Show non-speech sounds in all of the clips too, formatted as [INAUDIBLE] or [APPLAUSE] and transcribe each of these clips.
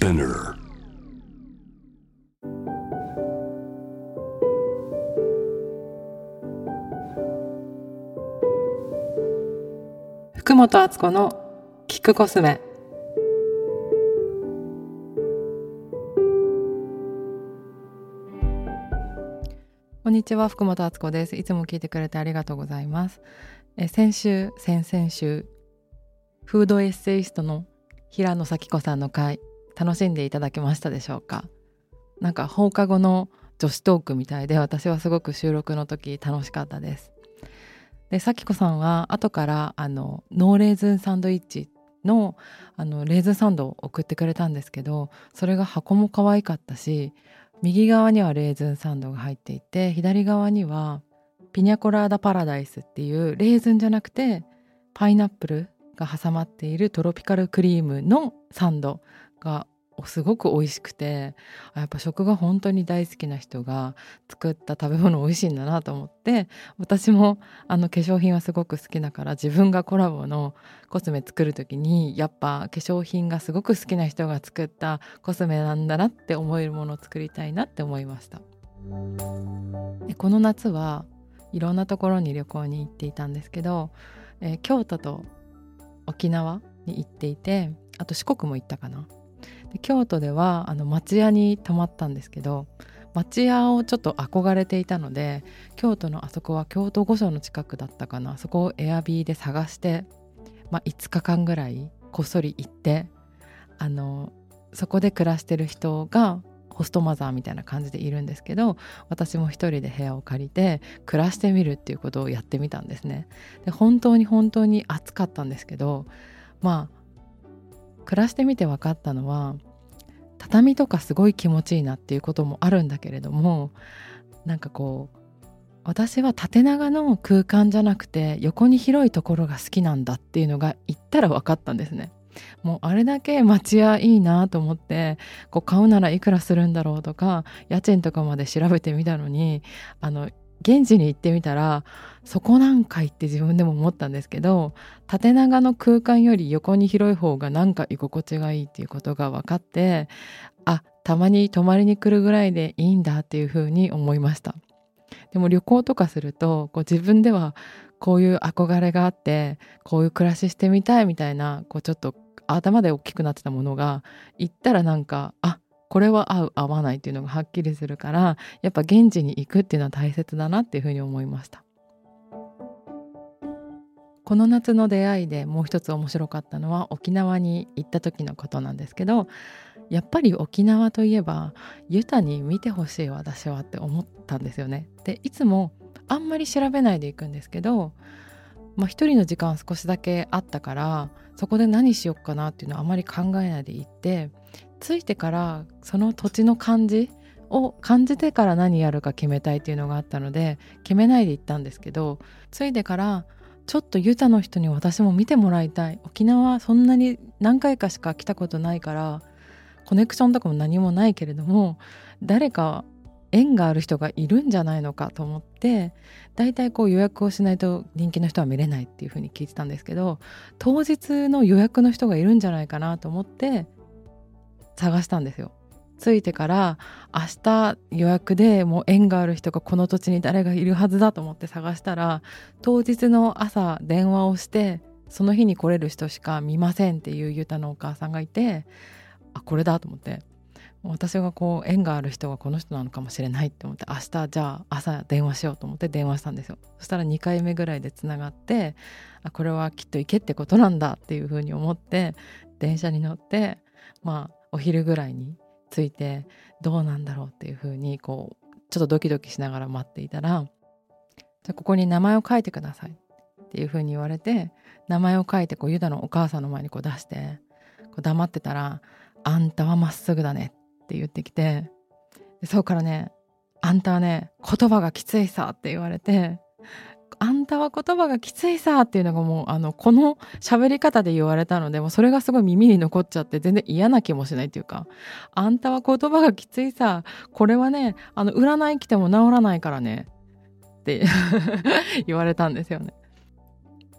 Spinner. 福本敦子のキックコスメこんにちは福本敦子ですいつも聞いてくれてありがとうございますえ先週先々週フードエッセイストの平野咲子さんの回楽しんでいただけましたでしょうか？なんか放課後の女子トークみたいで私はすごく収録の時楽しかったです。で咲子さんは後からあのノーレーズンサンドイッチのあのレーズンサンドを送ってくれたんですけどそれが箱も可愛かったし右側にはレーズンサンドが入っていて左側にはピニャコラーダパラダイスっていうレーズンじゃなくてパイナップルが挟まっているトロピカルクリームのサンドがすごく美味しくてやっぱ食が本当に大好きな人が作った食べ物美味しいんだなと思って私もあの化粧品はすごく好きだから自分がコラボのコスメ作る時にやっぱ化粧品がすごく好きな人が作ったコスメなんだなって思えるものを作りたいなって思いました。でこの夏はいろんなところに旅行に行っていたんですけど、えー、京都と沖縄に行っていてあと四国も行ったかな。で京都ではあの町屋に泊まったんですけど町屋をちょっと憧れていたので京都のあそこは京都御所の近くだったかなそこをエアビーで探して、まあ、5日間ぐらいこっそり行ってあのそこで暮らしてる人がホストマザーみたいな感じでいるんですけど私も一人で部屋を借りて暮らしてみるっていうことをやってみたんですね。で本当に本当に暑かったんですけどまあ暮らしてみて分かったのは畳とかすごい気持ちいいなっていうこともあるんだけれどもなんかこう私は縦長の空間じゃなくて横に広いところが好きなんだっていうのが言ったら分かったんですね。もうあれだけ町屋いいなと思ってこう買うならいくらするんだろうとか家賃とかまで調べてみたのにあの現地に行ってみたらそこなんかいって自分でも思ったんですけど縦長の空間より横に広い方がなんか居心地がいいっていうことが分かってあたまに泊まりに来るぐらいでいいんだっていうふうに思いました。でも旅行とかするとこう自分ではこういう憧れがあってこういう暮らししてみたいみたいなこうちょっと頭で大きくなってたものが行ったらなんかあこれは合う合わないっていうのがはっきりするからやっぱ現地に行くっていうのは大切だなっていうふうに思いましたこの夏の出会いでもう一つ面白かったのは沖縄に行った時のことなんですけどやっぱり沖縄といえばユタに見てほしい私はって思ったんですよね。でいつもあんまり調べないで行くんですけど、まあ、一人の時間少しだけあったからそこで何しよっかなっていうのはあまり考えないで行って着いてからその土地の感じを感じてから何やるか決めたいっていうのがあったので決めないで行ったんですけど着いてからちょっとユタの人に私も見てもらいたい。沖縄そんなに何回かしか来たことないからコネクションとかも何もないけれども誰か縁がある人がいるんじゃないのかと思って大体こう予約をしないと人気の人は見れないっていうふうに聞いてたんですけど当日の予約の人がいるんじゃないかなと思って探したんですよ。着いてから明日予約でもう縁がある人がこの土地に誰がいるはずだと思って探したら当日の朝電話をしてその日に来れる人しか見ませんっていうユタのお母さんがいてあこれだと思って私がこう縁がある人がこの人なのかもしれないって思って明日じゃあ朝電話しようと思って電話したんですよそしたら2回目ぐらいでつながってあこれはきっと行けってことなんだっていうふうに思って電車に乗ってまあお昼ぐらいに着いてどうなんだろうっていうふうにこうちょっとドキドキしながら待っていたらじゃここに名前を書いてくださいっていうふうに言われて名前を書いてこうユダのお母さんの前にこう出してこう黙ってたら「あんたはまっすぐだね」って言ってきてそうからね「あんたはね言葉がきついさ」って言われてあんたは言葉がきついさっていうのがもうあのこの喋り方で言われたのでもうそれがすごい耳に残っちゃって全然嫌な気もしないっていうかあんたは言葉がきついさこれはねあの占い来ても治らないからねって [LAUGHS] 言われたんですよね。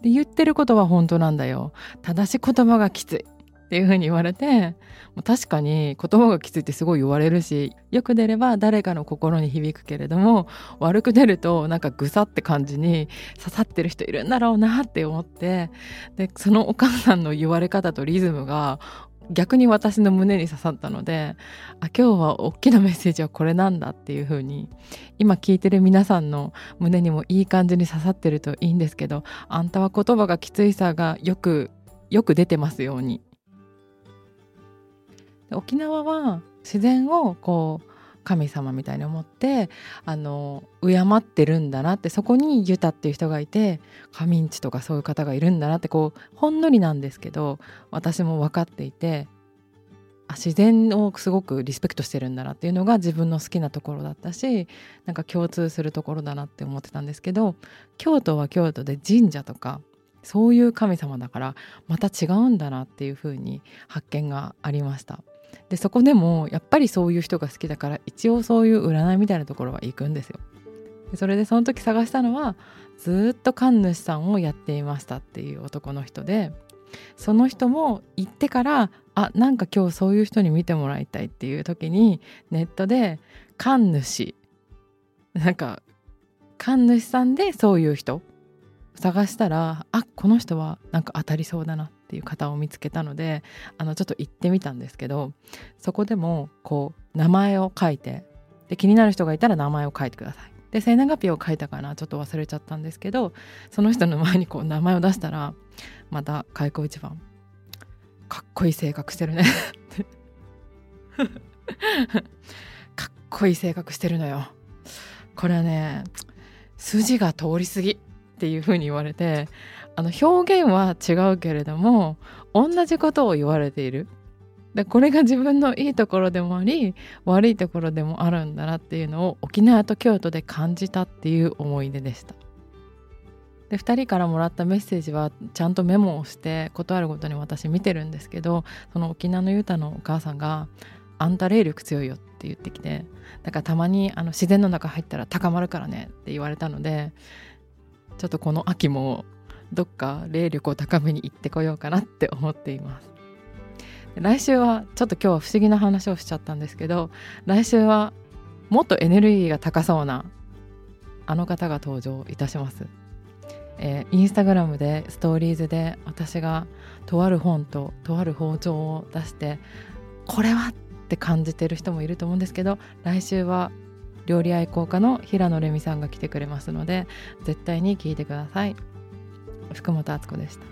で言ってることは本当なんだよ。正しい言葉がきつい。っていうふうに言われて確かに言葉がきついってすごい言われるしよく出れば誰かの心に響くけれども悪く出るとなんかぐさって感じに刺さってる人いるんだろうなって思ってでそのお母さんの言われ方とリズムが逆に私の胸に刺さったのであ今日は大きなメッセージはこれなんだっていう風に今聞いてる皆さんの胸にもいい感じに刺さってるといいんですけどあんたは言葉がきついさがよくよく出てますように沖縄は自然をこう神様みたいに思ってあの敬ってるんだなってそこにユタっていう人がいてカミンチとかそういう方がいるんだなってこうほんのりなんですけど私も分かっていてあ自然をすごくリスペクトしてるんだなっていうのが自分の好きなところだったしなんか共通するところだなって思ってたんですけど京都は京都で神社とかそういう神様だからまた違うんだなっていうふうに発見がありました。でそこでもやっぱりそういう人が好きだから一応そういう占いみたいなところは行くんですよ。でそれでその時探したのはずっと神主さんをやっていましたっていう男の人でその人も行ってからあなんか今日そういう人に見てもらいたいっていう時にネットで神主なんか神主さんでそういう人探したらあこの人はなんか当たりそうだなっていう方を見つけたのであのちょっと行ってみたんですけどそこでもこう名前を書いてで気になる人がいたら名前を書いてください。で生年月日を書いたかなちょっと忘れちゃったんですけどその人の前にこう名前を出したらまた開口一番かっこいい性格してるね [LAUGHS] かっこいい性格してるのよこれはね筋が通り過ぎっていうふうに言われてあの表現は違うけれども同じことを言われている。でこれが自分のいいところでもあり悪いところでもあるんだなっていうのを沖縄と京都で感じたっていう思い出でした。で2人からもらったメッセージはちゃんとメモをして断るごとに私見てるんですけどその沖縄のユタのお母さんが「あんた霊力強いよ」って言ってきてだからたまにあの自然の中入ったら高まるからねって言われたのでちょっとこの秋もどっか霊力を高めに行ってこようかなって思っています。来週はちょっと今日は不思議な話をしちゃったんですけど来週はもっとエネルギーが高そうなあの方が登場いたします、えー、インスタグラムでストーリーズで私がとある本ととある包丁を出してこれはって感じてる人もいると思うんですけど来週は料理愛好家の平野レミさんが来てくれますので絶対に聞いてください。福本敦子でした。